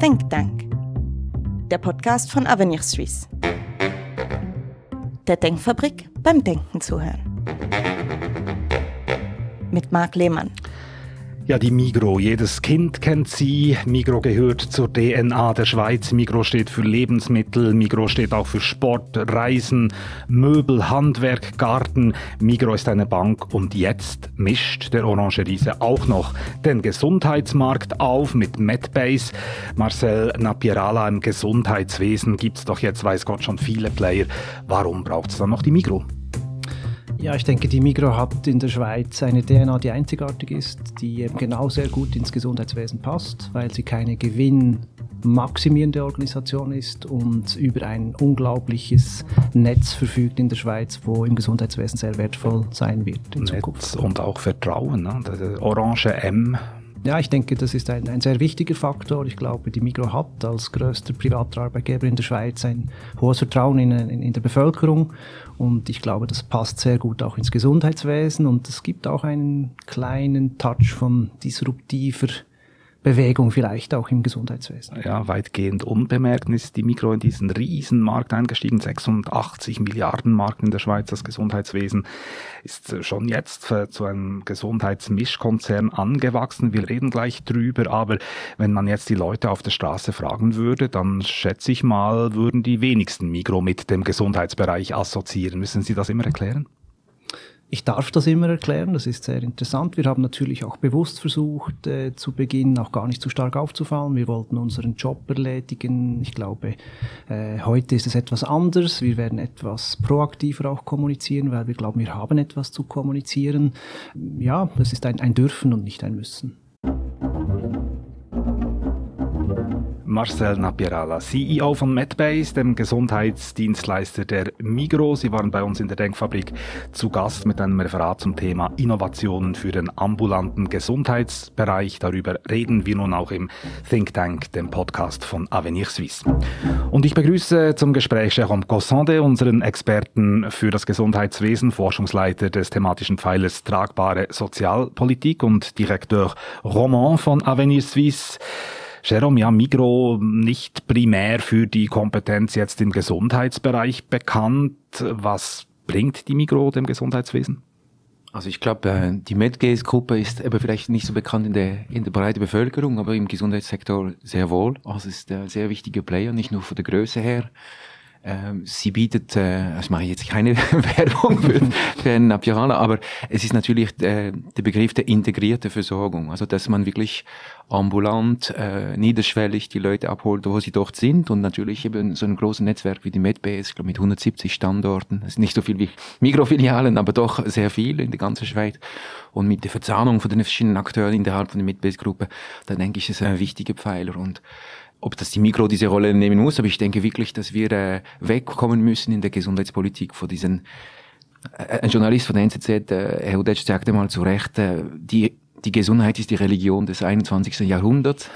Think Tank, der Podcast von Avenir Suisse. Der Denkfabrik beim Denken zuhören. Mit Marc Lehmann. Ja, die Migro. Jedes Kind kennt sie. Migro gehört zur DNA der Schweiz. Migro steht für Lebensmittel. Migro steht auch für Sport, Reisen, Möbel, Handwerk, Garten. Migro ist eine Bank und jetzt mischt der Orange Riese auch noch den Gesundheitsmarkt auf mit Medbase. Marcel Napierala im Gesundheitswesen gibt's doch jetzt, weiß Gott, schon viele Player. Warum braucht's dann noch die Migro? Ja, ich denke, die Migro hat in der Schweiz eine DNA, die einzigartig ist, die eben genau sehr gut ins Gesundheitswesen passt, weil sie keine gewinnmaximierende Organisation ist und über ein unglaubliches Netz verfügt in der Schweiz, wo im Gesundheitswesen sehr wertvoll sein wird in Netz Zukunft. Und auch Vertrauen, ne? Der Orange M ja, ich denke, das ist ein, ein sehr wichtiger Faktor. Ich glaube, die Migro hat als größter privater Arbeitgeber in der Schweiz ein hohes Vertrauen in, in, in der Bevölkerung und ich glaube, das passt sehr gut auch ins Gesundheitswesen und es gibt auch einen kleinen Touch von disruptiver Bewegung vielleicht auch im Gesundheitswesen. Ja, weitgehend unbemerkt ist die Mikro in diesen Riesenmarkt eingestiegen. 86 Milliarden Marken in der Schweiz. Das Gesundheitswesen ist schon jetzt zu einem Gesundheitsmischkonzern angewachsen. Wir reden gleich drüber. Aber wenn man jetzt die Leute auf der Straße fragen würde, dann schätze ich mal, würden die wenigsten Mikro mit dem Gesundheitsbereich assoziieren. Müssen Sie das immer erklären? Ich darf das immer erklären, das ist sehr interessant. Wir haben natürlich auch bewusst versucht, äh, zu Beginn auch gar nicht zu stark aufzufallen. Wir wollten unseren Job erledigen. Ich glaube, äh, heute ist es etwas anders. Wir werden etwas proaktiver auch kommunizieren, weil wir glauben, wir haben etwas zu kommunizieren. Ja, das ist ein, ein Dürfen und nicht ein Müssen. Marcel Napierala, CEO von Medbase, dem Gesundheitsdienstleister der Migro. Sie waren bei uns in der Denkfabrik zu Gast mit einem Referat zum Thema Innovationen für den ambulanten Gesundheitsbereich. Darüber reden wir nun auch im Think Tank, dem Podcast von Avenir Suisse. Und ich begrüße zum Gespräch Jérôme Gossande, unseren Experten für das Gesundheitswesen, Forschungsleiter des thematischen Pfeilers Tragbare Sozialpolitik und Direktor Roman von Avenir Suisse. Jerome, ja, Migro nicht primär für die Kompetenz jetzt im Gesundheitsbereich bekannt. Was bringt die Migro dem Gesundheitswesen? Also ich glaube, äh, die Medgaze-Gruppe ist aber vielleicht nicht so bekannt in der, in der breiten Bevölkerung, aber im Gesundheitssektor sehr wohl. Also es ist ein sehr wichtiger Player, nicht nur von der Größe her, sie bietet, äh, mache ich jetzt keine Werbung für, für einen Apirana, aber es ist natürlich äh, der Begriff der integrierten Versorgung. Also, dass man wirklich ambulant, äh, niederschwellig die Leute abholt, wo sie dort sind und natürlich eben so ein großes Netzwerk wie die MedBase, glaube mit 170 Standorten, das ist nicht so viel wie Mikrofilialen, aber doch sehr viel in der ganzen Schweiz. Und mit der Verzahnung von den verschiedenen Akteuren innerhalb von der MedBase-Gruppe, da denke ich, ist ein wichtiger Pfeiler. Und ob das die Mikro diese Rolle nehmen muss, aber ich denke wirklich, dass wir äh, wegkommen müssen in der Gesundheitspolitik von diesen äh, ein Journalist von der NZZ, äh, Herr Udetsch, sagte mal zu Recht, äh, die die Gesundheit ist die Religion des 21. Jahrhunderts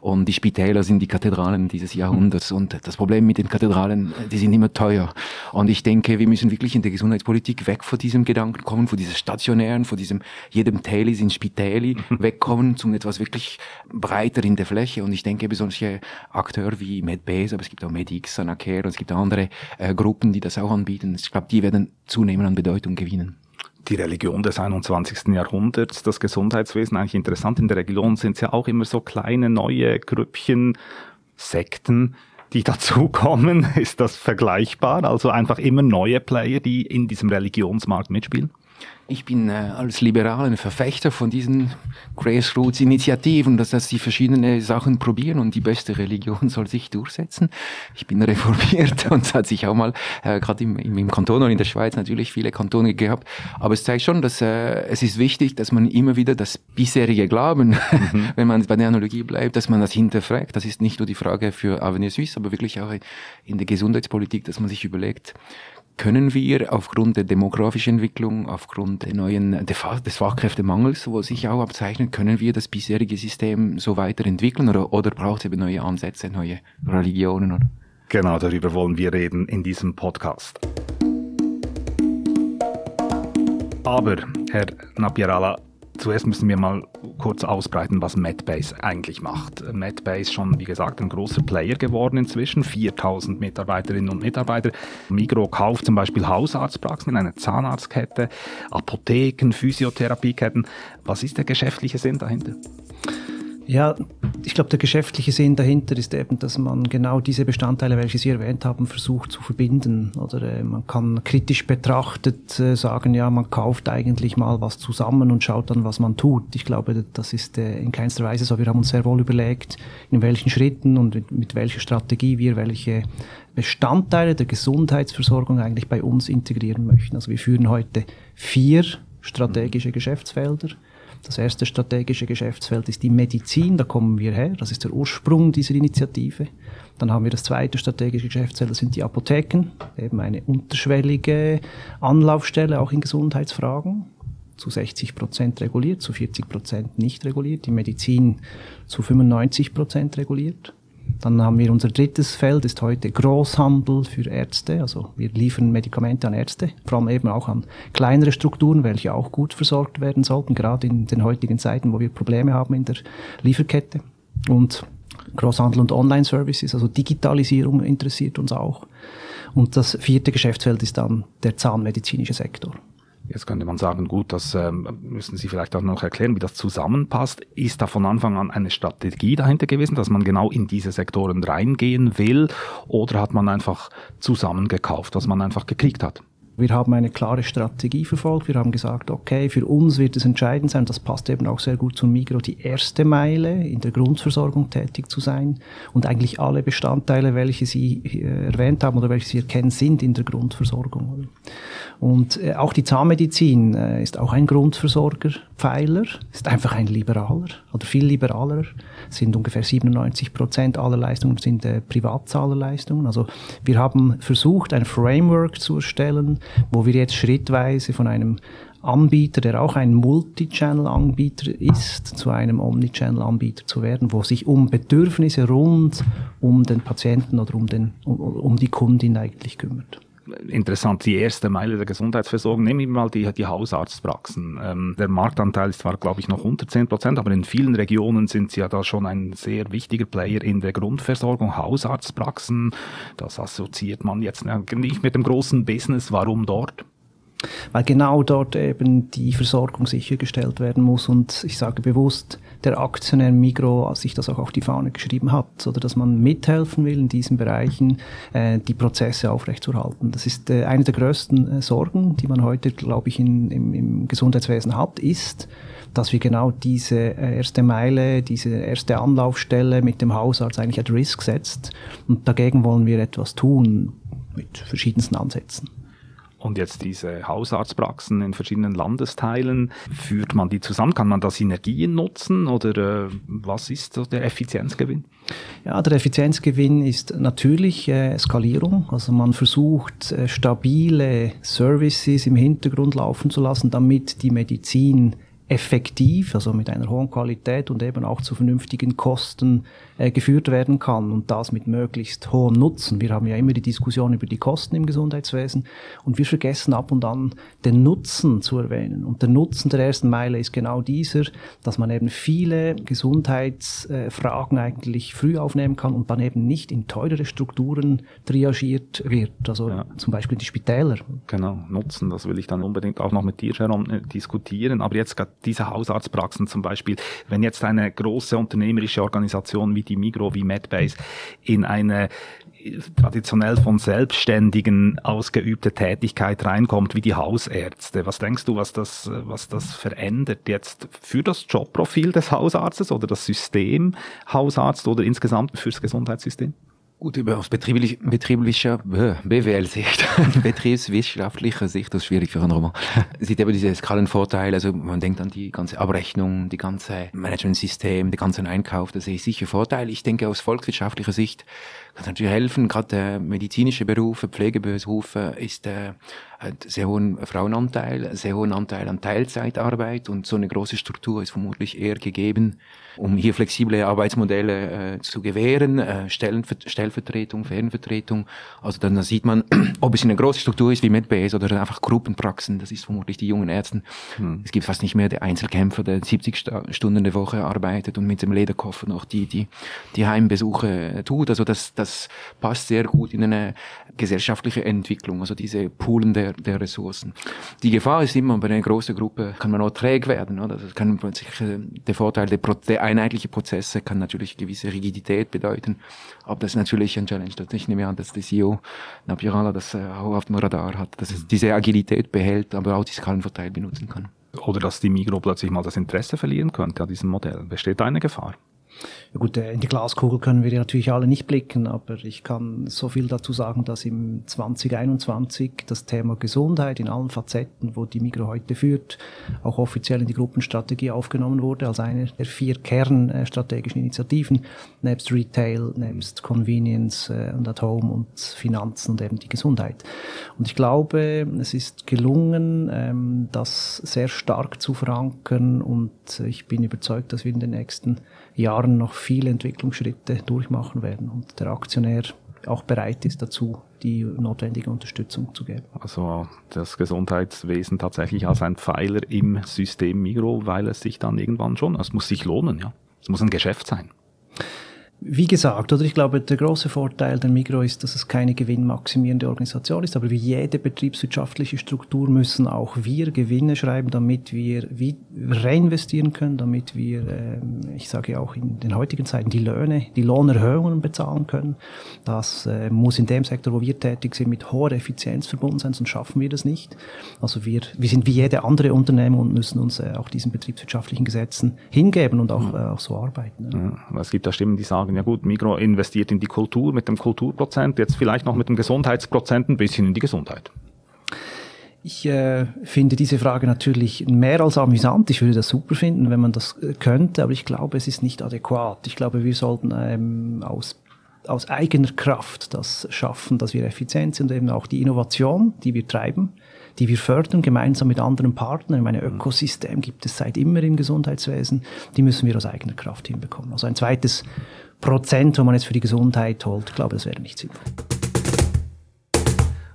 und die Spitäler sind die Kathedralen dieses Jahrhunderts. Und das Problem mit den Kathedralen, die sind immer teuer. Und ich denke, wir müssen wirklich in der Gesundheitspolitik weg von diesem Gedanken kommen, von diesem stationären, von diesem jedem Teil sind Spitäli, wegkommen zum etwas wirklich breiter in der Fläche. Und ich denke, eben solche Akteure wie MedBase, aber es gibt auch MedX, Sanacare und es gibt andere äh, Gruppen, die das auch anbieten. Ich glaube, die werden zunehmend an Bedeutung gewinnen die Religion des 21. Jahrhunderts, das Gesundheitswesen eigentlich interessant. In der Religion sind es ja auch immer so kleine neue Grüppchen, Sekten, die dazukommen. Ist das vergleichbar? Also einfach immer neue Player, die in diesem Religionsmarkt mitspielen? Ich bin äh, als Liberaler ein Verfechter von diesen Grassroots-Initiativen, dass, dass sie verschiedene Sachen probieren und die beste Religion soll sich durchsetzen. Ich bin reformiert und es hat sich auch mal äh, gerade im, im, Kanton und in der Schweiz natürlich viele Kantone gehabt. Aber es zeigt schon, dass äh, es ist wichtig, dass man immer wieder das bisherige Glauben, mhm. wenn man bei der Analogie bleibt, dass man das hinterfragt. Das ist nicht nur die Frage für Avenir Suisse, aber wirklich auch in der Gesundheitspolitik, dass man sich überlegt, können wir aufgrund der demografischen Entwicklung, aufgrund der neuen, des Fachkräftemangels, wo sich auch abzeichnet, können wir das bisherige System so weiterentwickeln oder, oder braucht es eben neue Ansätze, neue Religionen? Oder? Genau, darüber wollen wir reden in diesem Podcast. Aber, Herr Napierala, Zuerst müssen wir mal kurz ausbreiten, was Medbase eigentlich macht. Medbase ist schon, wie gesagt, ein großer Player geworden inzwischen, 4000 Mitarbeiterinnen und Mitarbeiter. Migro kauft zum Beispiel Hausarztpraxen in einer Zahnarztkette, Apotheken, Physiotherapieketten. Was ist der geschäftliche Sinn dahinter? Ja, ich glaube, der geschäftliche Sinn dahinter ist eben, dass man genau diese Bestandteile, welche Sie erwähnt haben, versucht zu verbinden. Oder äh, man kann kritisch betrachtet äh, sagen, ja, man kauft eigentlich mal was zusammen und schaut dann, was man tut. Ich glaube, das ist äh, in keinster Weise so. Wir haben uns sehr wohl überlegt, in welchen Schritten und mit, mit welcher Strategie wir welche Bestandteile der Gesundheitsversorgung eigentlich bei uns integrieren möchten. Also wir führen heute vier strategische Geschäftsfelder. Das erste strategische Geschäftsfeld ist die Medizin, da kommen wir her, das ist der Ursprung dieser Initiative. Dann haben wir das zweite strategische Geschäftsfeld, das sind die Apotheken, eben eine unterschwellige Anlaufstelle auch in Gesundheitsfragen zu 60 Prozent reguliert, zu 40 Prozent nicht reguliert, die Medizin zu 95 Prozent reguliert. Dann haben wir unser drittes Feld, ist heute Großhandel für Ärzte. Also wir liefern Medikamente an Ärzte, vor allem eben auch an kleinere Strukturen, welche auch gut versorgt werden sollten, gerade in den heutigen Zeiten, wo wir Probleme haben in der Lieferkette. Und Großhandel und Online-Services, also Digitalisierung interessiert uns auch. Und das vierte Geschäftsfeld ist dann der zahnmedizinische Sektor. Jetzt könnte man sagen, gut, das ähm, müssen Sie vielleicht auch noch erklären, wie das zusammenpasst. Ist da von Anfang an eine Strategie dahinter gewesen, dass man genau in diese Sektoren reingehen will? Oder hat man einfach zusammengekauft, was man einfach gekriegt hat? Wir haben eine klare Strategie verfolgt. Wir haben gesagt, okay, für uns wird es entscheidend sein, das passt eben auch sehr gut zum Migro, die erste Meile in der Grundversorgung tätig zu sein. Und eigentlich alle Bestandteile, welche Sie äh, erwähnt haben oder welche Sie erkennen, sind in der Grundversorgung. Und äh, auch die Zahnmedizin äh, ist auch ein Grundversorgerpfeiler, ist einfach ein liberaler oder viel liberaler. Sind ungefähr 97 Prozent aller Leistungen sind äh, Privatzahlerleistungen. Also wir haben versucht, ein Framework zu erstellen, wo wir jetzt schrittweise von einem Anbieter, der auch ein Multi-Channel-Anbieter ist, zu einem Omnichannel-Anbieter zu werden, wo sich um Bedürfnisse rund um den Patienten oder um, den, um, um die Kundin eigentlich kümmert interessant, die erste Meile der Gesundheitsversorgung. Nehmen wir mal die, die Hausarztpraxen. Ähm, der Marktanteil ist zwar, glaube ich, noch unter 10 Prozent, aber in vielen Regionen sind sie ja da schon ein sehr wichtiger Player in der Grundversorgung. Hausarztpraxen, das assoziiert man jetzt nicht mit dem großen Business. Warum dort? Weil genau dort eben die Versorgung sichergestellt werden muss. Und ich sage bewusst, der Aktionär Migro sich das auch auf die Fahne geschrieben hat, oder dass man mithelfen will in diesen Bereichen, äh, die Prozesse aufrechtzuerhalten. Das ist äh, eine der größten äh, Sorgen, die man heute, glaube ich, in, im, im Gesundheitswesen hat, ist, dass wir genau diese äh, erste Meile, diese erste Anlaufstelle mit dem Hausarzt eigentlich at risk setzt. Und dagegen wollen wir etwas tun mit verschiedensten Ansätzen. Und jetzt diese Hausarztpraxen in verschiedenen Landesteilen, führt man die zusammen? Kann man da Synergien nutzen oder äh, was ist so der Effizienzgewinn? Ja, der Effizienzgewinn ist natürlich äh, Skalierung. Also man versucht, äh, stabile Services im Hintergrund laufen zu lassen, damit die Medizin effektiv, also mit einer hohen Qualität und eben auch zu vernünftigen Kosten äh, geführt werden kann und das mit möglichst hohem Nutzen. Wir haben ja immer die Diskussion über die Kosten im Gesundheitswesen und wir vergessen ab und an den Nutzen zu erwähnen. Und der Nutzen der ersten Meile ist genau dieser, dass man eben viele Gesundheitsfragen eigentlich früh aufnehmen kann und dann eben nicht in teurere Strukturen triagiert wird, also ja. zum Beispiel die Spitäler. Genau, Nutzen, das will ich dann unbedingt auch noch mit dir, Sharon, äh, diskutieren. Aber jetzt gerade diese Hausarztpraxen zum Beispiel, wenn jetzt eine große unternehmerische Organisation wie die Migro, wie Medbase in eine traditionell von Selbstständigen ausgeübte Tätigkeit reinkommt, wie die Hausärzte. Was denkst du, was das, was das verändert jetzt für das Jobprofil des Hausarztes oder das System Hausarzt oder insgesamt fürs Gesundheitssystem? Gut, aus betrieblich, betrieblicher BWL-Sicht, betriebswissenschaftlicher Sicht, das ist schwierig für einen Roman, sieht eben diese Skalenvorteile, also man denkt an die ganze Abrechnung, die ganze Management-System, den ganzen Einkauf, das sehe ich sicher Vorteile. Ich denke, aus volkswirtschaftlicher Sicht kann natürlich helfen. Gerade der medizinische Berufe, Pflegeberufe ist äh, hat sehr hohen Frauenanteil, sehr hohen Anteil an Teilzeitarbeit und so eine große Struktur ist vermutlich eher gegeben, um hier flexible Arbeitsmodelle äh, zu gewähren, äh, Stellen, Stellvertretung, Fernvertretung. Also dann sieht man, ob es eine große Struktur ist wie MedBase oder einfach Gruppenpraxen, das ist vermutlich die jungen Ärzten. Hm. Es gibt fast nicht mehr der Einzelkämpfer, der 70 Stunden der Woche arbeitet und mit dem Lederkoffer noch die, die, die Heimbesuche tut. Also das, das passt sehr gut in eine gesellschaftliche Entwicklung, also diese Poolen der, der Ressourcen. Die Gefahr ist immer, bei einer großen Gruppe kann man auch träg werden. Oder? Das kann plötzlich, äh, der Vorteil der, der einheitliche Prozesse kann natürlich gewisse Rigidität bedeuten, aber das ist natürlich ein Challenge. Ich nehme an, dass der CEO Napirala das äh, auch auf dem Radar hat, dass es diese Agilität behält, aber auch die Skalenvorteil benutzen kann. Oder dass die Migro plötzlich mal das Interesse verlieren könnte an diesem Modell. Besteht da eine Gefahr? Ja gut, äh, in die Glaskugel können wir natürlich alle nicht blicken, aber ich kann so viel dazu sagen, dass im 2021 das Thema Gesundheit in allen Facetten, wo die Migro heute führt, auch offiziell in die Gruppenstrategie aufgenommen wurde, als eine der vier kernstrategischen Initiativen, nebst Retail, nebst Convenience äh, und At Home und Finanzen und eben die Gesundheit. Und ich glaube, es ist gelungen, ähm, das sehr stark zu verankern und ich bin überzeugt, dass wir in den nächsten Jahren noch viele Entwicklungsschritte durchmachen werden und der Aktionär auch bereit ist dazu, die notwendige Unterstützung zu geben. Also das Gesundheitswesen tatsächlich als ein Pfeiler im System Migro, weil es sich dann irgendwann schon, es muss sich lohnen, ja. Es muss ein Geschäft sein. Wie gesagt, oder ich glaube, der große Vorteil der Migro ist, dass es keine gewinnmaximierende Organisation ist, aber wie jede betriebswirtschaftliche Struktur müssen auch wir Gewinne schreiben, damit wir reinvestieren können, damit wir, ähm, ich sage auch in den heutigen Zeiten, die Löhne, die Lohnerhöhungen bezahlen können. Das äh, muss in dem Sektor, wo wir tätig sind, mit hoher Effizienz verbunden sein, sonst schaffen wir das nicht. Also wir, wir sind wie jede andere Unternehmen und müssen uns äh, auch diesen betriebswirtschaftlichen Gesetzen hingeben und auch, äh, auch so arbeiten. Ja, es gibt da Stimmen, die sagen, sagen, ja gut, Migro investiert in die Kultur mit dem Kulturprozent, jetzt vielleicht noch mit dem Gesundheitsprozent ein bisschen in die Gesundheit. Ich äh, finde diese Frage natürlich mehr als amüsant. Ich würde das super finden, wenn man das äh, könnte, aber ich glaube, es ist nicht adäquat. Ich glaube, wir sollten ähm, aus aus eigener Kraft das schaffen, dass wir effizient sind und eben auch die Innovation, die wir treiben, die wir fördern, gemeinsam mit anderen Partnern. Ein Ökosystem gibt es seit immer im Gesundheitswesen. Die müssen wir aus eigener Kraft hinbekommen. Also ein zweites Prozent, wo man jetzt für die Gesundheit holt, ich glaube, das wäre nicht sinnvoll.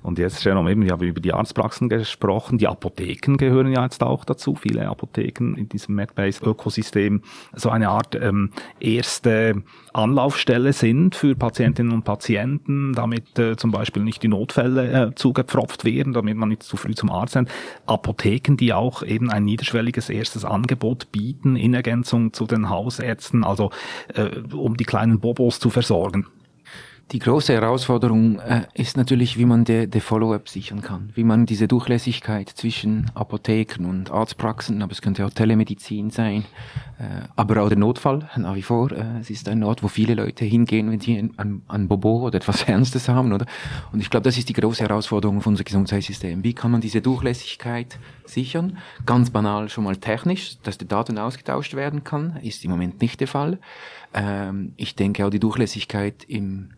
Und jetzt, Jerome, eben, wir haben über die Arztpraxen gesprochen. Die Apotheken gehören ja jetzt auch dazu. Viele Apotheken in diesem MedBase-Ökosystem so eine Art ähm, erste Anlaufstelle sind für Patientinnen und Patienten, damit äh, zum Beispiel nicht die Notfälle äh, zugepfropft werden, damit man nicht zu früh zum Arzt sind. Apotheken, die auch eben ein niederschwelliges erstes Angebot bieten in Ergänzung zu den Hausärzten, also äh, um die kleinen Bobos zu versorgen. Die große Herausforderung äh, ist natürlich, wie man die, die Follow-up sichern kann, wie man diese Durchlässigkeit zwischen Apotheken und Arztpraxen, aber es könnte auch Telemedizin sein, äh, aber auch der Notfall nach wie vor. Äh, es ist ein Ort, wo viele Leute hingehen, wenn sie ein, ein Bobo oder etwas Ernstes haben, oder? Und ich glaube, das ist die große Herausforderung von unserem Gesundheitssystem. Wie kann man diese Durchlässigkeit sichern? Ganz banal schon mal technisch, dass die Daten ausgetauscht werden kann, ist im Moment nicht der Fall. Ähm, ich denke auch die Durchlässigkeit im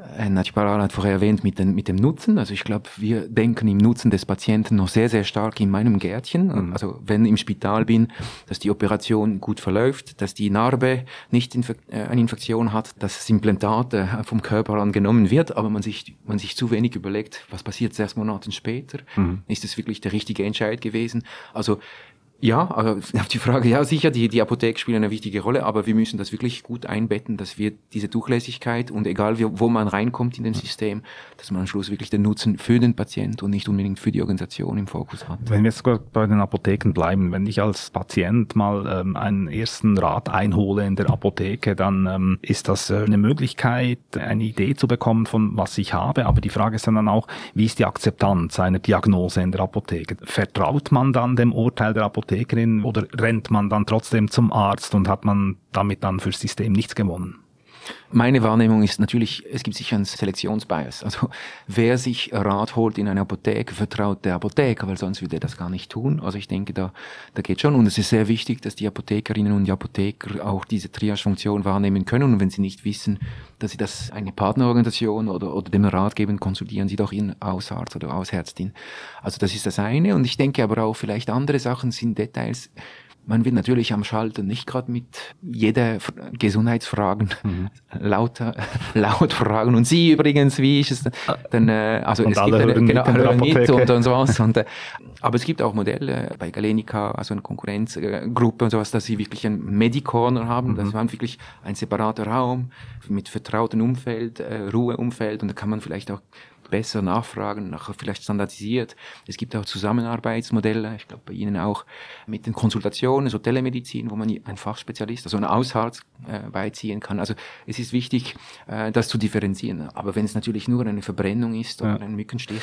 Herr Natschbaral hat vorher erwähnt mit, den, mit dem Nutzen. Also ich glaube, wir denken im Nutzen des Patienten noch sehr, sehr stark in meinem Gärtchen. Mhm. Also wenn ich im Spital bin, dass die Operation gut verläuft, dass die Narbe nicht Infek äh, eine Infektion hat, dass das Implantat äh, vom Körper angenommen wird, aber man sich, man sich zu wenig überlegt, was passiert sechs Monate später? Mhm. Ist es wirklich der richtige Entscheid gewesen? Also ja, auf die Frage, ja sicher, die, die Apotheke spielen eine wichtige Rolle, aber wir müssen das wirklich gut einbetten, dass wir diese Durchlässigkeit und egal wie, wo man reinkommt in den System, dass man am Schluss wirklich den Nutzen für den Patient und nicht unbedingt für die Organisation im Fokus hat. Wenn wir jetzt bei den Apotheken bleiben, wenn ich als Patient mal ähm, einen ersten Rat einhole in der Apotheke, dann ähm, ist das äh, eine Möglichkeit, eine Idee zu bekommen von was ich habe, aber die Frage ist dann auch, wie ist die Akzeptanz einer Diagnose in der Apotheke? Vertraut man dann dem Urteil der Apotheke? Apothekerin oder rennt man dann trotzdem zum Arzt und hat man damit dann fürs System nichts gewonnen? Meine Wahrnehmung ist natürlich, es gibt sicher einen Selektionsbias. Also wer sich Rat holt in einer Apotheke, vertraut der Apotheker, weil sonst würde er das gar nicht tun. Also ich denke, da, da geht schon. Und es ist sehr wichtig, dass die Apothekerinnen und die Apotheker auch diese Triage-Funktion wahrnehmen können. Und wenn sie nicht wissen, dass sie das eine Partnerorganisation oder, oder dem Rat geben, konsultieren sie doch ihren Hausarzt oder Hausärztin. Also das ist das eine. Und ich denke aber auch vielleicht andere Sachen sind Details, man will natürlich am Schalter nicht gerade mit jeder Gesundheitsfragen mhm. lauter, laut fragen. Und Sie übrigens, wie ist es denn? Äh, also und es gibt eine, genau, hören mit und, und sowas. Und, äh, aber es gibt auch Modelle bei Galenica, also eine Konkurrenzgruppe und sowas, dass sie wirklich ein Medicorner haben. Mhm. Das war wirklich ein separater Raum mit vertrautem Umfeld, äh, Ruheumfeld und da kann man vielleicht auch besser nachfragen, nachher vielleicht standardisiert. Es gibt auch Zusammenarbeitsmodelle, ich glaube bei Ihnen auch, mit den Konsultationen, so Telemedizin, wo man ein Fachspezialist, also einen Hausarzt äh, beiziehen kann. Also es ist wichtig, äh, das zu differenzieren. Aber wenn es natürlich nur eine Verbrennung ist oder ja. ein Mückenstich,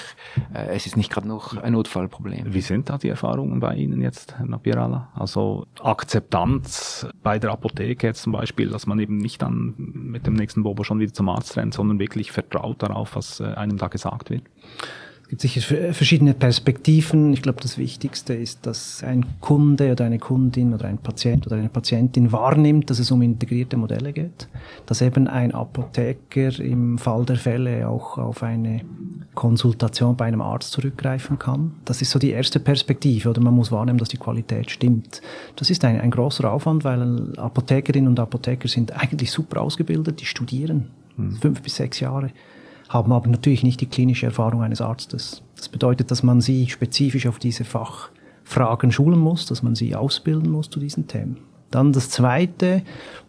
äh, es ist nicht gerade noch ein Notfallproblem. Wie sind da die Erfahrungen bei Ihnen jetzt, Herr Napirala? Also Akzeptanz bei der Apotheke jetzt zum Beispiel, dass man eben nicht dann mit dem nächsten Bobo schon wieder zum Arzt rennt, sondern wirklich vertraut darauf, was äh, einem da gesagt wird? Es gibt sicher verschiedene Perspektiven. Ich glaube, das Wichtigste ist, dass ein Kunde oder eine Kundin oder ein Patient oder eine Patientin wahrnimmt, dass es um integrierte Modelle geht. Dass eben ein Apotheker im Fall der Fälle auch auf eine Konsultation bei einem Arzt zurückgreifen kann. Das ist so die erste Perspektive. Oder man muss wahrnehmen, dass die Qualität stimmt. Das ist ein, ein großer Aufwand, weil Apothekerinnen und Apotheker sind eigentlich super ausgebildet. Die studieren hm. fünf bis sechs Jahre haben aber natürlich nicht die klinische Erfahrung eines Arztes. Das bedeutet, dass man sie spezifisch auf diese Fachfragen schulen muss, dass man sie ausbilden muss zu diesen Themen. Dann das Zweite,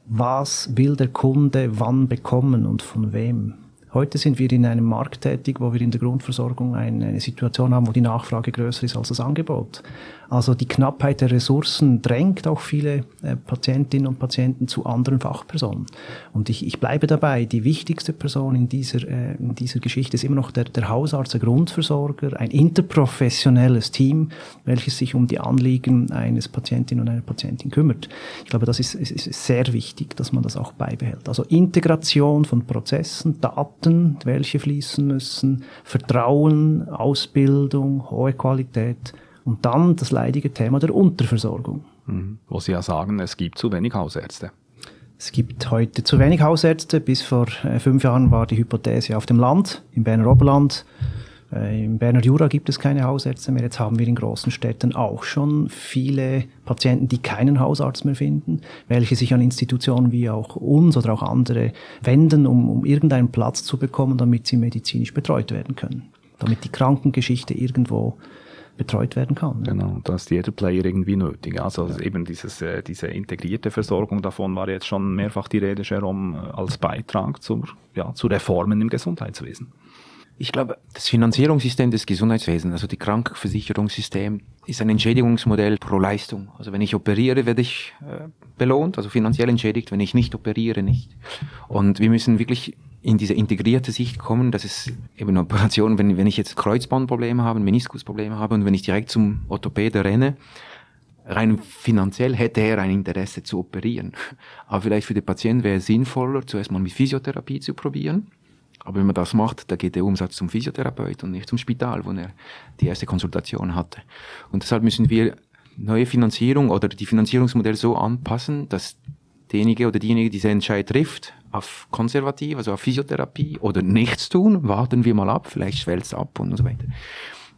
was will der Kunde wann bekommen und von wem? Heute sind wir in einem Markt tätig, wo wir in der Grundversorgung eine Situation haben, wo die Nachfrage größer ist als das Angebot. Also die Knappheit der Ressourcen drängt auch viele äh, Patientinnen und Patienten zu anderen Fachpersonen. Und ich, ich bleibe dabei, die wichtigste Person in dieser, äh, in dieser Geschichte ist immer noch der, der Hausarzt, der Grundversorger, ein interprofessionelles Team, welches sich um die Anliegen eines Patientin und einer Patientin kümmert. Ich glaube, das ist, ist, ist sehr wichtig, dass man das auch beibehält. Also Integration von Prozessen, Daten, welche fließen müssen, Vertrauen, Ausbildung, hohe Qualität, und dann das leidige Thema der Unterversorgung. Mhm. Wo Sie ja sagen, es gibt zu wenig Hausärzte. Es gibt heute zu wenig Hausärzte. Bis vor äh, fünf Jahren war die Hypothese auf dem Land, im Berner Oberland. Äh, Im Berner Jura gibt es keine Hausärzte mehr. Jetzt haben wir in großen Städten auch schon viele Patienten, die keinen Hausarzt mehr finden, welche sich an Institutionen wie auch uns oder auch andere wenden, um, um irgendeinen Platz zu bekommen, damit sie medizinisch betreut werden können. Damit die Krankengeschichte irgendwo betreut werden kann. Genau, da ist jeder Player irgendwie nötig. Also ja. eben dieses, äh, diese integrierte Versorgung davon war jetzt schon mehrfach die Rede, Jerome, äh, als Beitrag zur, ja, zu Reformen im Gesundheitswesen. Ich glaube, das Finanzierungssystem des Gesundheitswesens, also die Krankenversicherungssystem, ist ein Entschädigungsmodell pro Leistung. Also wenn ich operiere, werde ich äh, belohnt, also finanziell entschädigt, wenn ich nicht operiere, nicht. Und wir müssen wirklich in diese integrierte Sicht kommen, dass es eben Operationen, wenn, wenn ich jetzt Kreuzbandprobleme habe, Meniskusprobleme habe und wenn ich direkt zum Orthopäde renne, rein finanziell hätte er ein Interesse zu operieren. Aber vielleicht für den Patienten wäre es sinnvoller, zuerst mal mit Physiotherapie zu probieren. Aber wenn man das macht, da geht der Umsatz zum Physiotherapeut und nicht zum Spital, wo er die erste Konsultation hatte. Und deshalb müssen wir neue Finanzierung oder die Finanzierungsmodelle so anpassen, dass derjenige oder diejenige diese Entscheid trifft, auf konservativ, also auf Physiotherapie oder nichts tun, warten wir mal ab, vielleicht schwellt es ab und so weiter.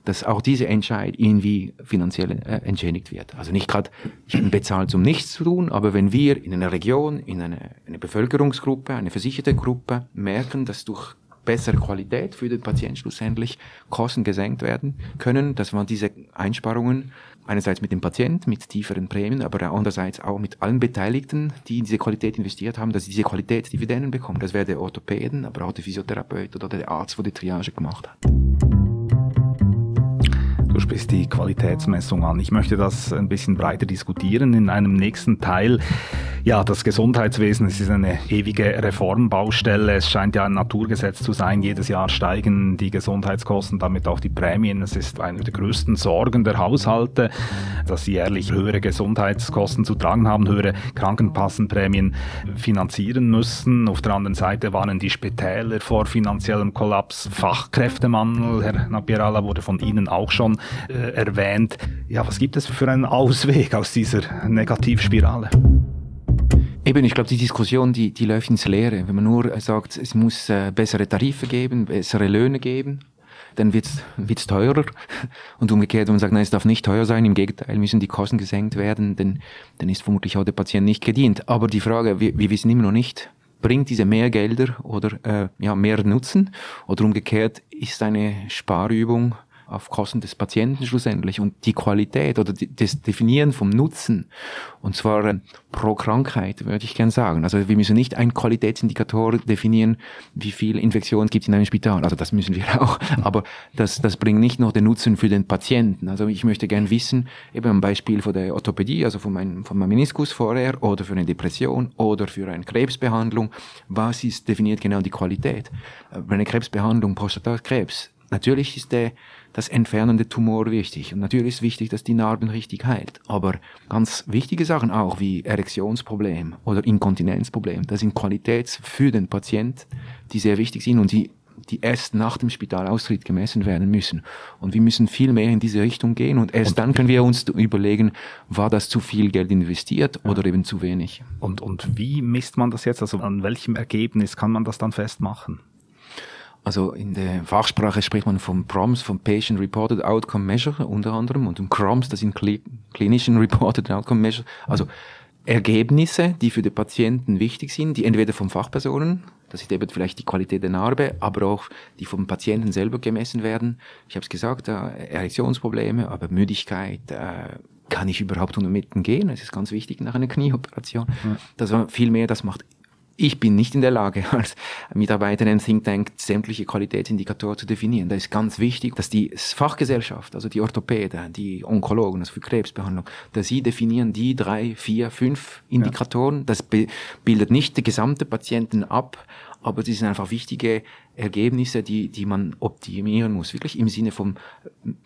Dass auch diese Entscheid irgendwie finanziell äh, entschädigt wird. Also nicht gerade, ich bin bezahlt, um nichts zu tun, aber wenn wir in einer Region, in eine, eine Bevölkerungsgruppe, eine versicherte Gruppe merken, dass durch bessere Qualität für den Patienten schlussendlich Kosten gesenkt werden können, dass man diese Einsparungen einerseits mit dem Patient, mit tieferen Prämien, aber andererseits auch mit allen Beteiligten, die in diese Qualität investiert haben, dass sie diese Qualität Dividenden bekommen. Das wäre der Orthopäden, aber auch der Physiotherapeut oder der Arzt, der die Triage gemacht hat. Du sprichst die Qualitätsmessung an. Ich möchte das ein bisschen breiter diskutieren in einem nächsten Teil. Ja, das Gesundheitswesen es ist eine ewige Reformbaustelle. Es scheint ja ein Naturgesetz zu sein. Jedes Jahr steigen die Gesundheitskosten, damit auch die Prämien. Es ist eine der größten Sorgen der Haushalte, dass sie jährlich höhere Gesundheitskosten zu tragen haben, höhere Krankenkassenprämien finanzieren müssen. Auf der anderen Seite warnen die Spitäler vor finanziellem Kollaps, Fachkräftemangel. Herr Napierala wurde von Ihnen auch schon äh, erwähnt. Ja, was gibt es für einen Ausweg aus dieser Negativspirale? Eben, ich glaube, die Diskussion, die, die läuft ins Leere. Wenn man nur sagt, es muss äh, bessere Tarife geben, bessere Löhne geben, dann wird es teurer. Und umgekehrt, wenn man sagt, nein, es darf nicht teuer sein, im Gegenteil, müssen die Kosten gesenkt werden, denn dann ist vermutlich auch der Patient nicht gedient. Aber die Frage, wir, wir wissen immer noch nicht, bringt diese mehr Gelder oder äh, ja, mehr Nutzen oder umgekehrt ist eine Sparübung auf Kosten des Patienten schlussendlich. Und die Qualität oder das Definieren vom Nutzen, und zwar äh, pro Krankheit, würde ich gern sagen. Also wir müssen nicht einen Qualitätsindikator definieren, wie viel Infektion gibt es in einem Spital. Also das müssen wir auch. Aber das, das bringt nicht noch den Nutzen für den Patienten. Also ich möchte gern wissen, eben am Beispiel von der Orthopädie, also von meinem, von meinem Meniskus vorher, oder für eine Depression, oder für eine Krebsbehandlung, was ist definiert genau die Qualität? Bei äh, einer Krebsbehandlung, Prostatakrebs, natürlich ist der das Entfernen der Tumor wichtig. Und natürlich ist wichtig, dass die Narben richtig heilt. Aber ganz wichtige Sachen auch wie Erektionsproblem oder Inkontinenzproblem, das sind Qualitäts für den Patient, die sehr wichtig sind und die die erst nach dem Spitalaustritt gemessen werden müssen. Und wir müssen viel mehr in diese Richtung gehen und erst und dann können wir uns überlegen, war das zu viel Geld investiert oder eben zu wenig. Und, und wie misst man das jetzt? Also an welchem Ergebnis kann man das dann festmachen? Also in der Fachsprache spricht man vom PROMS, vom Patient Reported Outcome Measure unter anderem und im CROMS, das sind Clinician Reported Outcome Measure. Also Ergebnisse, die für die Patienten wichtig sind, die entweder von Fachpersonen, das ist eben vielleicht die Qualität der Narbe, aber auch die vom Patienten selber gemessen werden. Ich habe es gesagt, äh, Erektionsprobleme, aber Müdigkeit, äh, kann ich überhaupt unter Mitten gehen? Das ist ganz wichtig nach einer Knieoperation. Ja. Das war viel mehr, das macht ich bin nicht in der Lage, als Mitarbeiter in einem Think Tank sämtliche Qualitätsindikatoren zu definieren. Da ist ganz wichtig, dass die Fachgesellschaft, also die Orthopäden, die Onkologen, also für Krebsbehandlung, dass sie definieren die drei, vier, fünf Indikatoren. Ja. Das bildet nicht die gesamte Patienten ab, aber das sind einfach wichtige Ergebnisse, die, die man optimieren muss, wirklich im Sinne von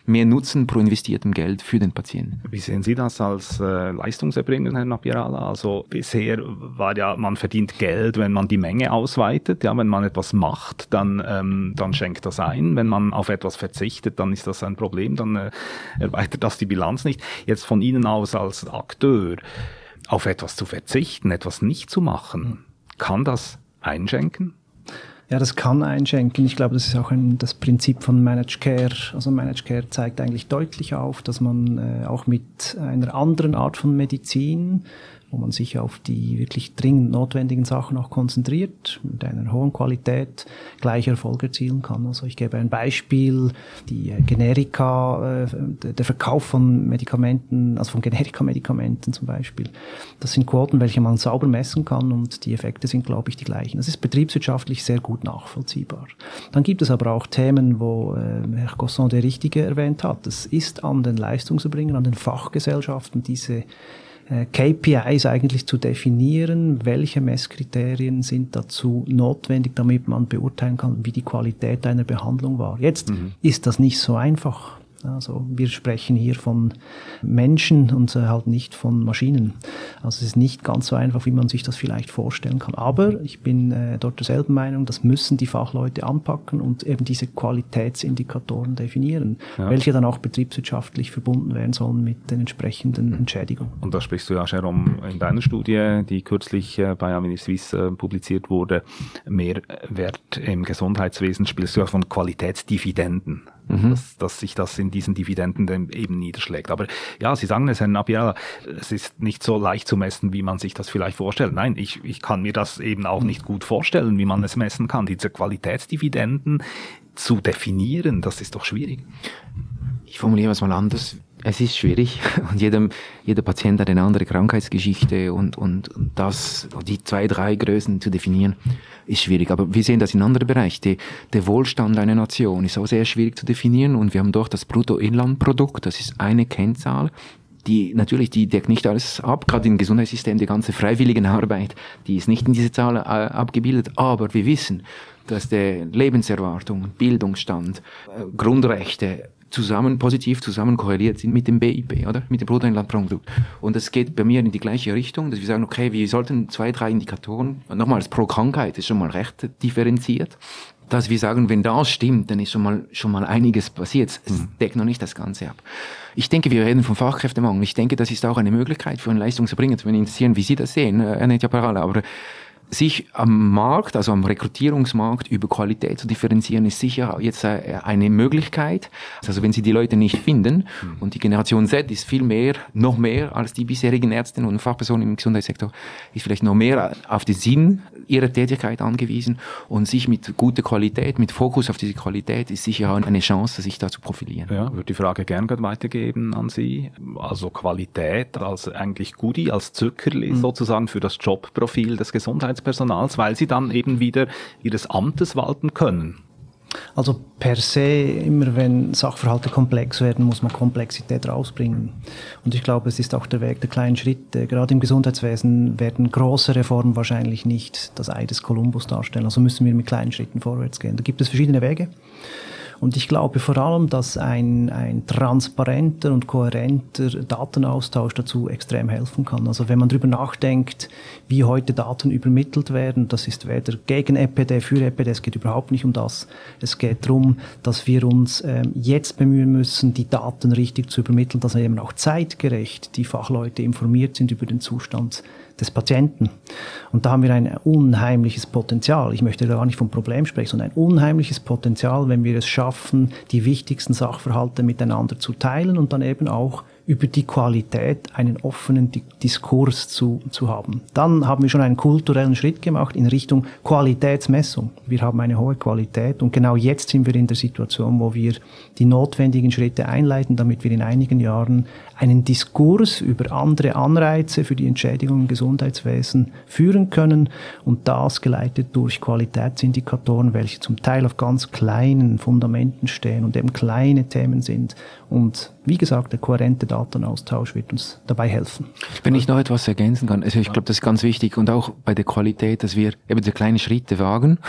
mehr Nutzen pro investiertem Geld für den Patienten. Wie sehen Sie das als äh, Leistungserbringer, Herr Napierala? Also bisher war ja, man verdient Geld, wenn man die Menge ausweitet, ja, wenn man etwas macht, dann, ähm, dann schenkt das ein, wenn man auf etwas verzichtet, dann ist das ein Problem, dann äh, erweitert das die Bilanz nicht. Jetzt von Ihnen aus als Akteur, auf etwas zu verzichten, etwas nicht zu machen, kann das einschenken? Ja, das kann einschenken. Ich glaube, das ist auch ein, das Prinzip von Managed Care. Also Managed Care zeigt eigentlich deutlich auf, dass man äh, auch mit einer anderen Art von Medizin wo man sich auf die wirklich dringend notwendigen Sachen auch konzentriert, mit einer hohen Qualität gleiche Erfolge erzielen kann. Also ich gebe ein Beispiel, die äh, Generika, äh, der Verkauf von Medikamenten, also von Generika-Medikamenten zum Beispiel, das sind Quoten, welche man sauber messen kann und die Effekte sind, glaube ich, die gleichen. Das ist betriebswirtschaftlich sehr gut nachvollziehbar. Dann gibt es aber auch Themen, wo äh, Herr Gosson der Richtige erwähnt hat. Es ist an den Leistungserbringern, an den Fachgesellschaften, diese KPIs eigentlich zu definieren, welche Messkriterien sind dazu notwendig, damit man beurteilen kann, wie die Qualität einer Behandlung war. Jetzt mhm. ist das nicht so einfach. Also wir sprechen hier von Menschen und halt nicht von Maschinen. Also es ist nicht ganz so einfach, wie man sich das vielleicht vorstellen kann. Aber ich bin äh, dort derselben Meinung, das müssen die Fachleute anpacken und eben diese Qualitätsindikatoren definieren, ja. welche dann auch betriebswirtschaftlich verbunden werden sollen mit den entsprechenden Entschädigungen. Und da sprichst du ja, Jerome, in deiner Studie, die kürzlich äh, bei Avenir Suisse äh, publiziert wurde, Mehrwert im Gesundheitswesen, spielst du ja von Qualitätsdividenden mhm. dass, dass sich das in diesen Dividenden dann eben niederschlägt. Aber ja, Sie sagen es, Herr Nabiala, es ist nicht so leicht zu messen, wie man sich das vielleicht vorstellt. Nein, ich, ich kann mir das eben auch nicht gut vorstellen, wie man es messen kann. Diese Qualitätsdividenden zu definieren, das ist doch schwierig. Ich formuliere es mal anders es ist schwierig und jedem, jeder Patient hat eine andere Krankheitsgeschichte und, und, und das, die zwei, drei Größen zu definieren, ist schwierig. Aber wir sehen das in anderen Bereichen. Die, der Wohlstand einer Nation ist auch sehr schwierig zu definieren und wir haben doch das Bruttoinlandprodukt, das ist eine Kennzahl, die natürlich, die deckt nicht alles ab, gerade im Gesundheitssystem, die ganze freiwillige Arbeit, die ist nicht in diese Zahl äh, abgebildet, aber wir wissen, dass der Lebenserwartung, Bildungsstand, äh, Grundrechte zusammen, positiv zusammen korreliert sind mit dem BIP, oder? Mit dem Bruttoinlandprodukt. Und es geht bei mir in die gleiche Richtung, dass wir sagen, okay, wir sollten zwei, drei Indikatoren, nochmals pro Krankheit ist schon mal recht differenziert, dass wir sagen, wenn das stimmt, dann ist schon mal, schon mal einiges passiert. Es mhm. deckt noch nicht das Ganze ab. Ich denke, wir reden vom Fachkräftemangel. Ich denke, das ist auch eine Möglichkeit für einen Leistungserbringer. Mich interessieren, wie Sie das sehen, Herr äh, Netja Parala. Aber sich am Markt, also am Rekrutierungsmarkt über Qualität zu differenzieren, ist sicher jetzt äh, eine Möglichkeit. Also wenn Sie die Leute nicht finden mhm. und die Generation Z ist viel mehr, noch mehr als die bisherigen Ärzte und Fachpersonen im Gesundheitssektor, ist vielleicht noch mehr auf den Sinn ihrer Tätigkeit angewiesen und sich mit guter Qualität, mit Fokus auf diese Qualität ist sicher auch eine Chance, sich da zu profilieren. Ja, würde die Frage gerne weitergeben an Sie. Also Qualität als eigentlich Goodie, als Zuckerli mhm. sozusagen für das Jobprofil des Gesundheits Sicherheitspersonals, weil sie dann eben wieder ihres Amtes walten können. Also per se, immer wenn Sachverhalte komplex werden, muss man Komplexität rausbringen. Und ich glaube, es ist auch der Weg der kleinen Schritte. Gerade im Gesundheitswesen werden große Reformen wahrscheinlich nicht das Ei des Kolumbus darstellen. Also müssen wir mit kleinen Schritten vorwärts gehen. Da gibt es verschiedene Wege. Und ich glaube vor allem, dass ein, ein transparenter und kohärenter Datenaustausch dazu extrem helfen kann. Also wenn man darüber nachdenkt, wie heute Daten übermittelt werden, das ist weder gegen EPD, für EPD, es geht überhaupt nicht um das. Es geht darum, dass wir uns ähm, jetzt bemühen müssen, die Daten richtig zu übermitteln, dass eben auch zeitgerecht die Fachleute informiert sind über den Zustand des Patienten. Und da haben wir ein unheimliches Potenzial. Ich möchte gar nicht vom Problem sprechen, sondern ein unheimliches Potenzial, wenn wir es schaffen, die wichtigsten Sachverhalte miteinander zu teilen und dann eben auch über die Qualität einen offenen Diskurs zu, zu haben. Dann haben wir schon einen kulturellen Schritt gemacht in Richtung Qualitätsmessung. Wir haben eine hohe Qualität und genau jetzt sind wir in der Situation, wo wir die notwendigen Schritte einleiten, damit wir in einigen Jahren einen Diskurs über andere Anreize für die Entschädigung im Gesundheitswesen führen können und das geleitet durch Qualitätsindikatoren, welche zum Teil auf ganz kleinen Fundamenten stehen und eben kleine Themen sind. Und wie gesagt, der kohärente Datenaustausch wird uns dabei helfen. Wenn ich noch etwas ergänzen kann, also ich glaube, das ist ganz wichtig und auch bei der Qualität, dass wir eben so kleine Schritte wagen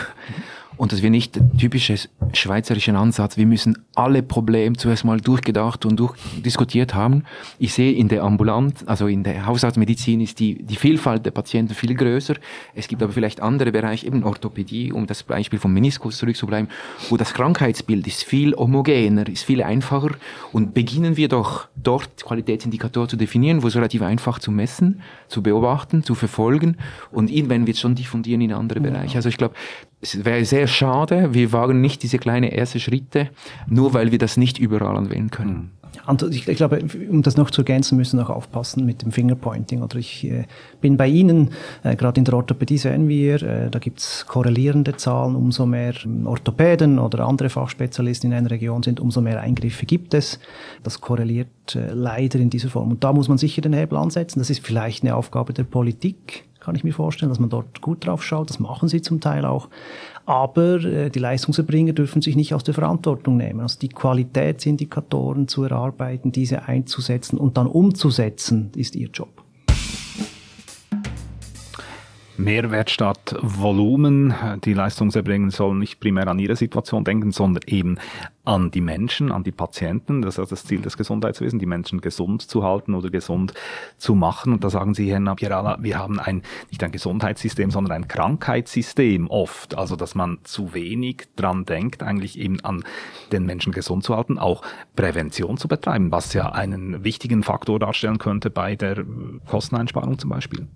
und dass wir nicht der typische schweizerische Ansatz, wir müssen alle Probleme zuerst mal durchgedacht und durchdiskutiert haben. Ich sehe in der Ambulant, also in der Hausarztmedizin ist die, die Vielfalt der Patienten viel größer. Es gibt aber vielleicht andere Bereiche, eben Orthopädie, um das Beispiel vom Meniskus zurückzubleiben, wo das Krankheitsbild ist viel homogener, ist viel einfacher und beginnen wir doch dort Qualitätsindikatoren zu definieren, wo es relativ einfach zu messen, zu beobachten, zu verfolgen und irgendwann wird es schon diffundieren in andere Bereiche. Also ich glaube, es wäre sehr schade, wir wagen nicht diese kleinen ersten Schritte, nur weil wir das nicht überall anwenden können. Und ich, ich, glaube, um das noch zu ergänzen, müssen wir auch aufpassen mit dem Fingerpointing. Oder ich äh, bin bei Ihnen, äh, gerade in der Orthopädie sehen wir, äh, da gibt es korrelierende Zahlen, umso mehr ähm, Orthopäden oder andere Fachspezialisten in einer Region sind, umso mehr Eingriffe gibt es. Das korreliert äh, leider in dieser Form. Und da muss man sicher den Hebel ansetzen. Das ist vielleicht eine Aufgabe der Politik, kann ich mir vorstellen, dass man dort gut drauf schaut. Das machen sie zum Teil auch. Aber äh, die Leistungserbringer dürfen sich nicht aus der Verantwortung nehmen. Also die Qualitätsindikatoren zu erarbeiten, diese einzusetzen und dann umzusetzen, ist ihr Job. Mehrwert statt Volumen. Die Leistungserbringer sollen nicht primär an ihre Situation denken, sondern eben an die Menschen, an die Patienten. Das ist das Ziel des Gesundheitswesens, die Menschen gesund zu halten oder gesund zu machen. Und da sagen Sie, Herr Napierala, wir haben ein, nicht ein Gesundheitssystem, sondern ein Krankheitssystem oft. Also, dass man zu wenig dran denkt, eigentlich eben an den Menschen gesund zu halten, auch Prävention zu betreiben, was ja einen wichtigen Faktor darstellen könnte bei der Kosteneinsparung zum Beispiel.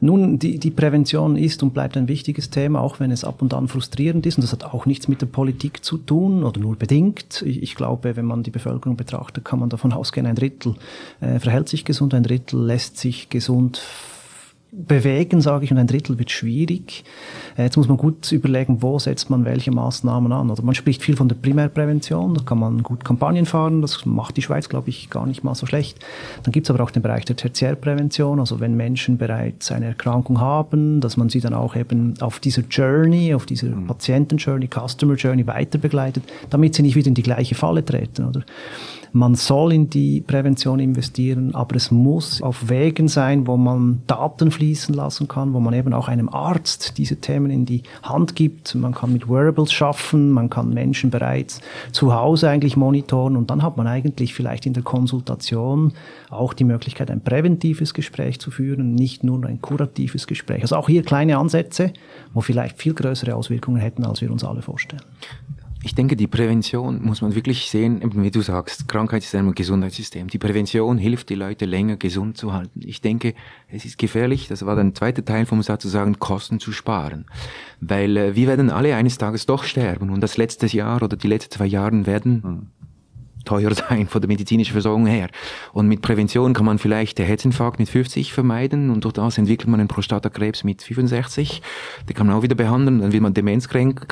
Nun, die, die Prävention ist und bleibt ein wichtiges Thema, auch wenn es ab und an frustrierend ist. Und das hat auch nichts mit der Politik zu tun oder nur bedingt. Ich, ich glaube, wenn man die Bevölkerung betrachtet, kann man davon ausgehen, ein Drittel äh, verhält sich gesund, ein Drittel lässt sich gesund bewegen, sage ich, und ein Drittel wird schwierig. Äh, jetzt muss man gut überlegen, wo setzt man welche Maßnahmen an. Oder man spricht viel von der Primärprävention, da kann man gut Kampagnen fahren, das macht die Schweiz, glaube ich, gar nicht mal so schlecht. Dann gibt es aber auch den Bereich der Tertiärprävention, also wenn Menschen bereits eine Erkrankung haben, dass man sie dann auch eben auf dieser Journey, auf dieser mhm. Patienten-Journey, Customer-Journey weiter begleitet, damit sie nicht wieder in die gleiche Falle treten. Oder? Man soll in die Prävention investieren, aber es muss auf Wegen sein, wo man Daten fließen lassen kann, wo man eben auch einem Arzt diese Themen in die Hand gibt. Man kann mit Wearables schaffen, man kann Menschen bereits zu Hause eigentlich monitoren und dann hat man eigentlich vielleicht in der Konsultation auch die Möglichkeit, ein präventives Gespräch zu führen, nicht nur ein kuratives Gespräch. Also auch hier kleine Ansätze, wo vielleicht viel größere Auswirkungen hätten, als wir uns alle vorstellen. Ich denke, die Prävention muss man wirklich sehen, wie du sagst, Krankheit ist ein Gesundheitssystem. Die Prävention hilft die Leute länger gesund zu halten. Ich denke, es ist gefährlich, das war der zweite Teil vom Satz zu sagen, Kosten zu sparen. Weil äh, wir werden alle eines Tages doch sterben und das letzte Jahr oder die letzten zwei Jahre werden hm teuer sein von der medizinischen Versorgung her. Und mit Prävention kann man vielleicht den Herzinfarkt mit 50 vermeiden und durch das entwickelt man einen Prostatakrebs mit 65. Den kann man auch wieder behandeln, dann wird man demenzkrank.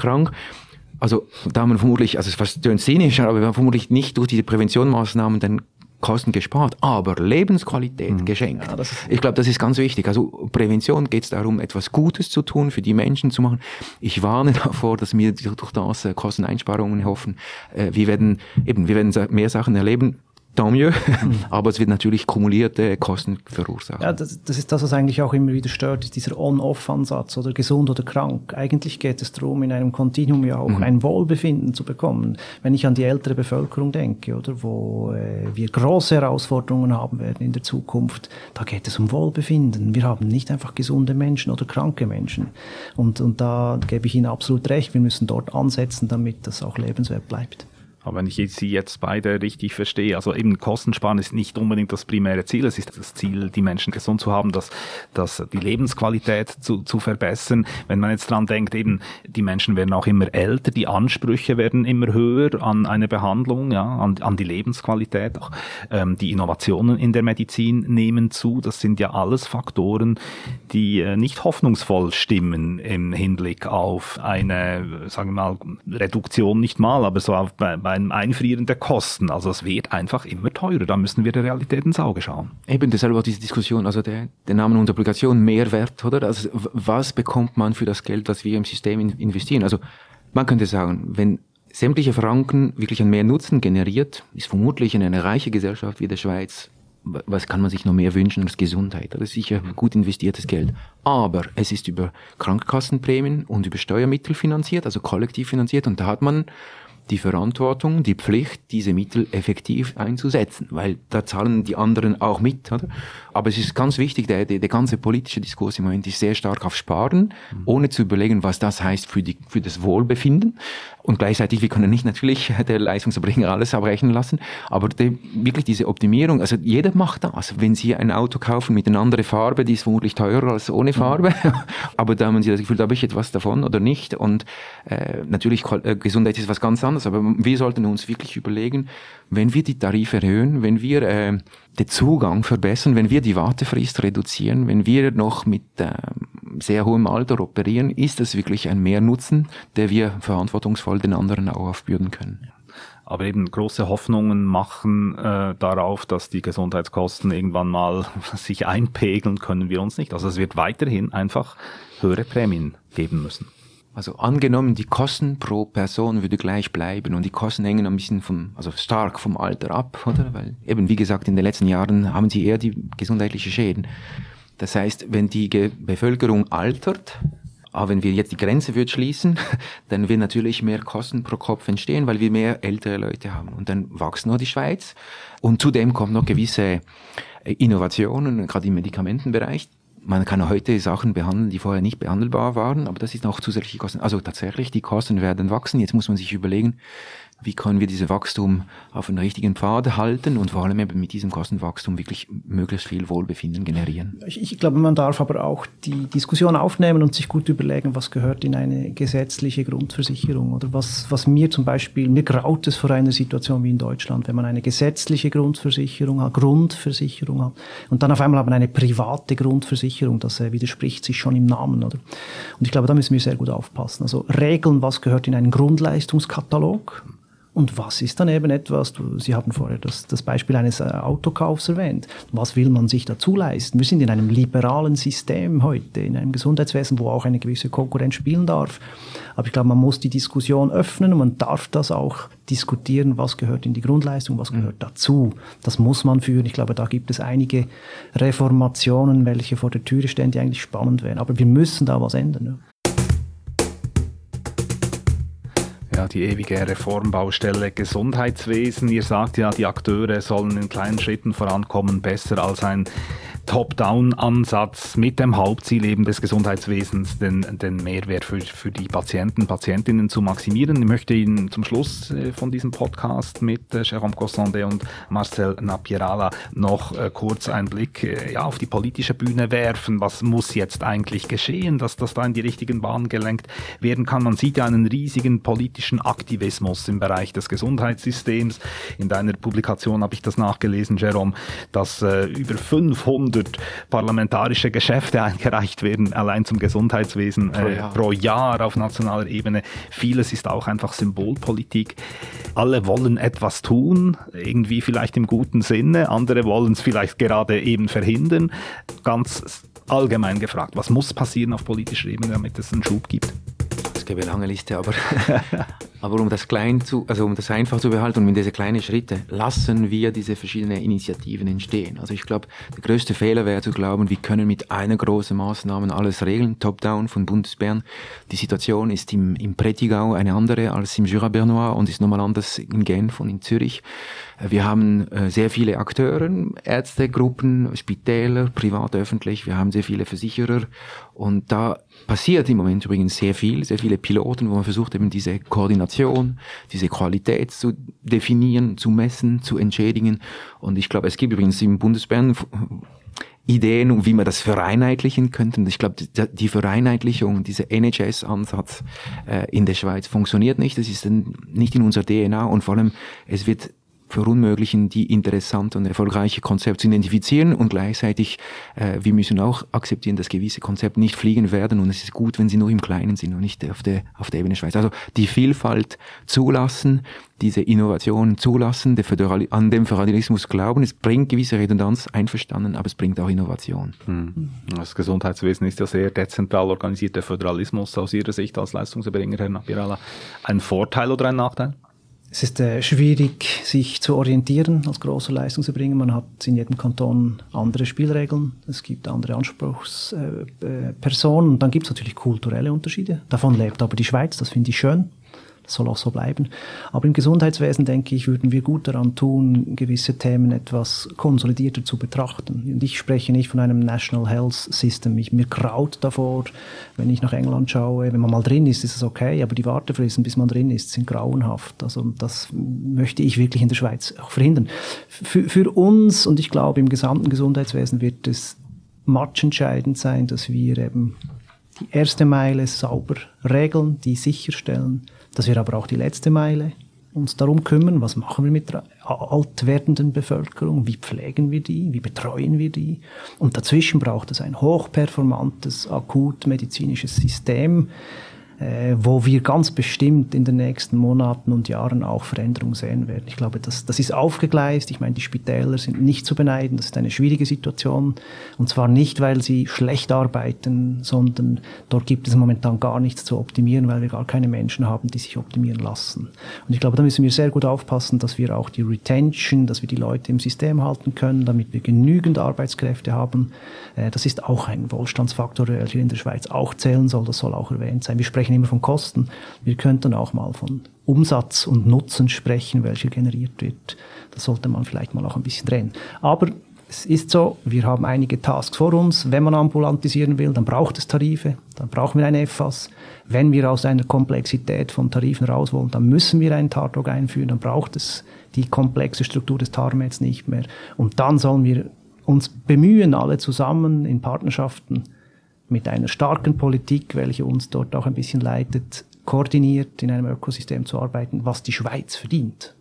Also da man vermutlich, also es ist fast zynisch, aber wir haben vermutlich nicht durch diese Präventionsmaßnahmen dann Kosten gespart, aber Lebensqualität mhm. geschenkt. Ja, ich glaube, das ist ganz wichtig. Also Prävention geht es darum, etwas Gutes zu tun, für die Menschen zu machen. Ich warne davor, dass wir durch das äh, Kosteneinsparungen hoffen. Äh, wir werden eben, wir werden mehr Sachen erleben tant mieux. Aber es wird natürlich kumulierte Kosten verursachen. Ja, das, das, ist das, was eigentlich auch immer wieder stört, ist dieser On-Off-Ansatz oder gesund oder krank. Eigentlich geht es darum, in einem Kontinuum ja auch mhm. ein Wohlbefinden zu bekommen. Wenn ich an die ältere Bevölkerung denke, oder wo äh, wir große Herausforderungen haben werden in der Zukunft, da geht es um Wohlbefinden. Wir haben nicht einfach gesunde Menschen oder kranke Menschen. Und, und da gebe ich Ihnen absolut recht, wir müssen dort ansetzen, damit das auch lebenswert bleibt. Aber wenn ich Sie jetzt beide richtig verstehe, also eben Kostensparen ist nicht unbedingt das primäre Ziel. Es ist das Ziel, die Menschen gesund zu haben, dass, dass die Lebensqualität zu, zu verbessern. Wenn man jetzt dran denkt, eben die Menschen werden auch immer älter, die Ansprüche werden immer höher an eine Behandlung, ja, an, an die Lebensqualität. Auch, ähm, die Innovationen in der Medizin nehmen zu. Das sind ja alles Faktoren, die äh, nicht hoffnungsvoll stimmen im Hinblick auf eine, sagen wir mal, Reduktion nicht mal, aber so auf, bei, bei beim Einfrieren der Kosten. Also es wird einfach immer teurer. Da müssen wir der Realität ins Auge schauen. Eben deshalb auch diese Diskussion, also der, der Name unserer Applikation Mehrwert, oder? Also was bekommt man für das Geld, was wir im System investieren? Also man könnte sagen, wenn sämtliche Franken wirklich einen mehr Nutzen generiert, ist vermutlich in einer reichen Gesellschaft wie der Schweiz was kann man sich noch mehr wünschen als Gesundheit? Das ist sicher mhm. gut investiertes Geld. Aber es ist über Krankenkassenprämien und über Steuermittel finanziert, also kollektiv finanziert. Und da hat man die Verantwortung, die Pflicht, diese Mittel effektiv einzusetzen, weil da zahlen die anderen auch mit. Oder? Aber es ist ganz wichtig, der, der, der ganze politische Diskurs im Moment ist sehr stark auf Sparen, mhm. ohne zu überlegen, was das heißt für, die, für das Wohlbefinden. Und gleichzeitig, wir können nicht natürlich der Leistungserbringer alles abrechnen lassen, aber die, wirklich diese Optimierung, also jeder macht das. Wenn Sie ein Auto kaufen mit einer anderen Farbe, die ist vermutlich teurer als ohne Farbe, mhm. aber da haben Sie das Gefühl, da habe ich etwas davon oder nicht. Und äh, natürlich, äh, Gesundheit ist was ganz anderes, aber wir sollten uns wirklich überlegen, wenn wir die Tarife erhöhen, wenn wir äh, den Zugang verbessern, wenn wir die Wartefrist reduzieren, wenn wir noch mit äh, sehr hohem Alter operieren, ist das wirklich ein Mehrnutzen, der wir verantwortungsvoll den anderen auch aufbürden können. Aber eben große Hoffnungen machen äh, darauf, dass die Gesundheitskosten irgendwann mal sich einpegeln, können wir uns nicht. Also es wird weiterhin einfach höhere Prämien geben müssen. Also angenommen, die Kosten pro Person würde gleich bleiben und die Kosten hängen ein bisschen vom, also stark vom Alter ab, oder? Weil eben, wie gesagt, in den letzten Jahren haben sie eher die gesundheitliche Schäden. Das heißt, wenn die Ge Bevölkerung altert, aber wenn wir jetzt die Grenze wird schließen, dann wird natürlich mehr Kosten pro Kopf entstehen, weil wir mehr ältere Leute haben. Und dann wächst nur die Schweiz. Und zudem kommen noch gewisse Innovationen, gerade im Medikamentenbereich, man kann heute Sachen behandeln, die vorher nicht behandelbar waren, aber das ist noch zusätzliche Kosten. Also tatsächlich, die Kosten werden wachsen. Jetzt muss man sich überlegen, wie können wir dieses Wachstum auf einen richtigen Pfad halten und vor allem eben mit diesem Kostenwachstum wirklich möglichst viel Wohlbefinden generieren. Ich, ich, glaube, man darf aber auch die Diskussion aufnehmen und sich gut überlegen, was gehört in eine gesetzliche Grundversicherung oder was, was mir zum Beispiel, mir graut es vor einer Situation wie in Deutschland, wenn man eine gesetzliche Grundversicherung hat, Grundversicherung hat und dann auf einmal haben eine private Grundversicherung, das äh, widerspricht sich schon im Namen, oder? Und ich glaube, da müssen wir sehr gut aufpassen. Also regeln, was gehört in einen Grundleistungskatalog Und was ist dann eben etwas, Sie haben vorher das, das Beispiel eines äh, Autokaufs erwähnt, was will man sich dazu leisten? Wir sind in einem liberalen System heute, in einem Gesundheitswesen, wo auch eine gewisse Konkurrenz spielen darf. Aber ich glaube, man muss die Diskussion öffnen und man darf das auch diskutieren, was gehört in die Grundleistung, was gehört mhm. dazu. Das muss man führen. Ich glaube, da gibt es einige Reformationen, welche vor der Türe stehen, die eigentlich spannend wären. Aber wir müssen da was ändern. Ja. Ja, die ewige Reformbaustelle Gesundheitswesen. Ihr sagt ja, die Akteure sollen in kleinen Schritten vorankommen, besser als ein Top-Down-Ansatz mit dem Hauptziel eben des Gesundheitswesens, den, den Mehrwert für, für die Patienten, Patientinnen zu maximieren. Ich möchte Ihnen zum Schluss äh, von diesem Podcast mit äh, Jérôme Cossonde und Marcel Napierala noch äh, kurz einen Blick ja, auf die politische Bühne werfen. Was muss jetzt eigentlich geschehen, dass das da in die richtigen Bahnen gelenkt werden kann? Man sieht ja einen riesigen politischen Aktivismus im Bereich des Gesundheitssystems. In deiner Publikation habe ich das nachgelesen, Jérôme, dass äh, über 500 100 parlamentarische Geschäfte eingereicht werden, allein zum Gesundheitswesen äh, pro, Jahr. pro Jahr auf nationaler Ebene. Vieles ist auch einfach Symbolpolitik. Alle wollen etwas tun, irgendwie vielleicht im guten Sinne, andere wollen es vielleicht gerade eben verhindern. Ganz allgemein gefragt, was muss passieren auf politischer Ebene, damit es einen Schub gibt? Es gäbe eine lange Liste, aber, aber um das klein zu, also um das einfach zu behalten und mit diese kleinen Schritte, lassen wir diese verschiedenen Initiativen entstehen. Also ich glaube, der größte Fehler wäre zu glauben, wir können mit einer großen Maßnahme alles regeln, top-down von Bundesbern. Die Situation ist im, im Prätigau eine andere als im Jura Bernois und ist nochmal anders in Genf und in Zürich. Wir haben äh, sehr viele Akteure, Ärztegruppen, Spitäler, privat, öffentlich. Wir haben sehr viele Versicherer. Und da passiert im Moment übrigens sehr viel, sehr viele Piloten, wo man versucht eben diese Koordination, diese Qualität zu definieren, zu messen, zu entschädigen. Und ich glaube, es gibt übrigens im Bundesbern Ideen, wie man das vereinheitlichen könnte. Und ich glaube, die Vereinheitlichung, dieser NHS-Ansatz äh, in der Schweiz funktioniert nicht. Das ist nicht in unserer DNA und vor allem, es wird verunmöglichen, die interessante und erfolgreiche Konzepte zu identifizieren und gleichzeitig, äh, wir müssen auch akzeptieren, dass gewisse Konzepte nicht fliegen werden und es ist gut, wenn sie nur im Kleinen sind und nicht auf der, auf der Ebene Schweiz. Also die Vielfalt zulassen, diese Innovation zulassen, der Föderal an den Föderalismus glauben, es bringt gewisse Redundanz, einverstanden, aber es bringt auch Innovation. Hm. Das Gesundheitswesen ist ja sehr dezentral organisiert, der Föderalismus aus Ihrer Sicht als Leistungserbringer, Herr Napirala, ein Vorteil oder ein Nachteil? Es ist äh, schwierig, sich zu orientieren als großer Leistungserbringer. Man hat in jedem Kanton andere Spielregeln, es gibt andere Anspruchspersonen äh, äh, und dann gibt es natürlich kulturelle Unterschiede. Davon lebt aber die Schweiz, das finde ich schön. Das soll auch so bleiben. Aber im Gesundheitswesen, denke ich, würden wir gut daran tun, gewisse Themen etwas konsolidierter zu betrachten. Und ich spreche nicht von einem National Health System. Ich, mir kraut davor, wenn ich nach England schaue. Wenn man mal drin ist, ist es okay, aber die Wartefristen, bis man drin ist, sind grauenhaft. Also das möchte ich wirklich in der Schweiz auch verhindern. Für, für uns und ich glaube im gesamten Gesundheitswesen wird es matchentscheidend sein, dass wir eben die erste Meile sauber regeln, die sicherstellen, dass wir aber auch die letzte Meile uns darum kümmern, was machen wir mit der alt werdenden Bevölkerung, wie pflegen wir die, wie betreuen wir die. Und dazwischen braucht es ein hochperformantes, akut medizinisches System, wo wir ganz bestimmt in den nächsten Monaten und Jahren auch Veränderungen sehen werden. Ich glaube, das, das ist aufgegleist. Ich meine, die Spitäler sind nicht zu beneiden. Das ist eine schwierige Situation. Und zwar nicht, weil sie schlecht arbeiten, sondern dort gibt es momentan gar nichts zu optimieren, weil wir gar keine Menschen haben, die sich optimieren lassen. Und ich glaube, da müssen wir sehr gut aufpassen, dass wir auch die Retention, dass wir die Leute im System halten können, damit wir genügend Arbeitskräfte haben. Äh, das ist auch ein Wohlstandsfaktor, der hier in der Schweiz auch zählen soll. Das soll auch erwähnt sein. Wir sprechen immer von Kosten. Wir könnten auch mal von Umsatz und Nutzen sprechen, welcher generiert wird. Das sollte man vielleicht mal auch ein bisschen drehen. Aber es ist so, wir haben einige Tasks vor uns. Wenn man ambulantisieren will, dann braucht es Tarife, dann brauchen wir ein EFAS. Wenn wir aus einer Komplexität von Tarifen raus wollen, dann müssen wir einen TARDOG einführen, dann braucht es die komplexe Struktur des TARMEDs nicht mehr. Und dann sollen wir uns bemühen, alle zusammen in Partnerschaften mit einer starken Politik, welche uns dort auch ein bisschen leitet, koordiniert in einem Ökosystem zu arbeiten, was die Schweiz verdient.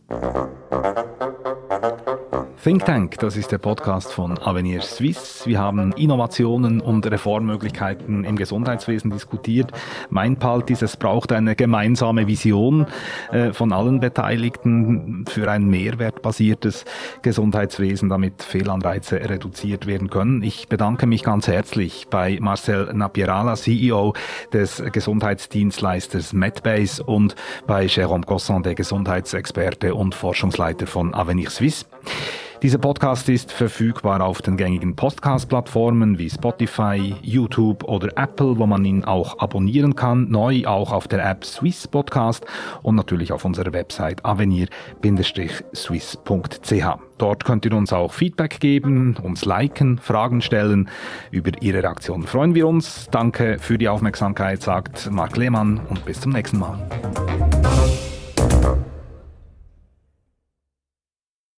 Think Tank, das ist der Podcast von Avenir Suisse. Wir haben Innovationen und Reformmöglichkeiten im Gesundheitswesen diskutiert. Mein Palt ist, es braucht eine gemeinsame Vision äh, von allen Beteiligten für ein mehrwertbasiertes Gesundheitswesen, damit Fehlanreize reduziert werden können. Ich bedanke mich ganz herzlich bei Marcel Napierala, CEO des Gesundheitsdienstleisters Medbase und bei Jérôme Cosson, der Gesundheitsexperte und Forschungsleiter von Avenir Suisse. Dieser Podcast ist verfügbar auf den gängigen Podcast-Plattformen wie Spotify, YouTube oder Apple, wo man ihn auch abonnieren kann. Neu auch auf der App Swiss Podcast und natürlich auf unserer Website avenir-swiss.ch. Dort könnt ihr uns auch Feedback geben, uns liken, Fragen stellen. Über Ihre Reaktion freuen wir uns. Danke für die Aufmerksamkeit, sagt Marc Lehmann und bis zum nächsten Mal.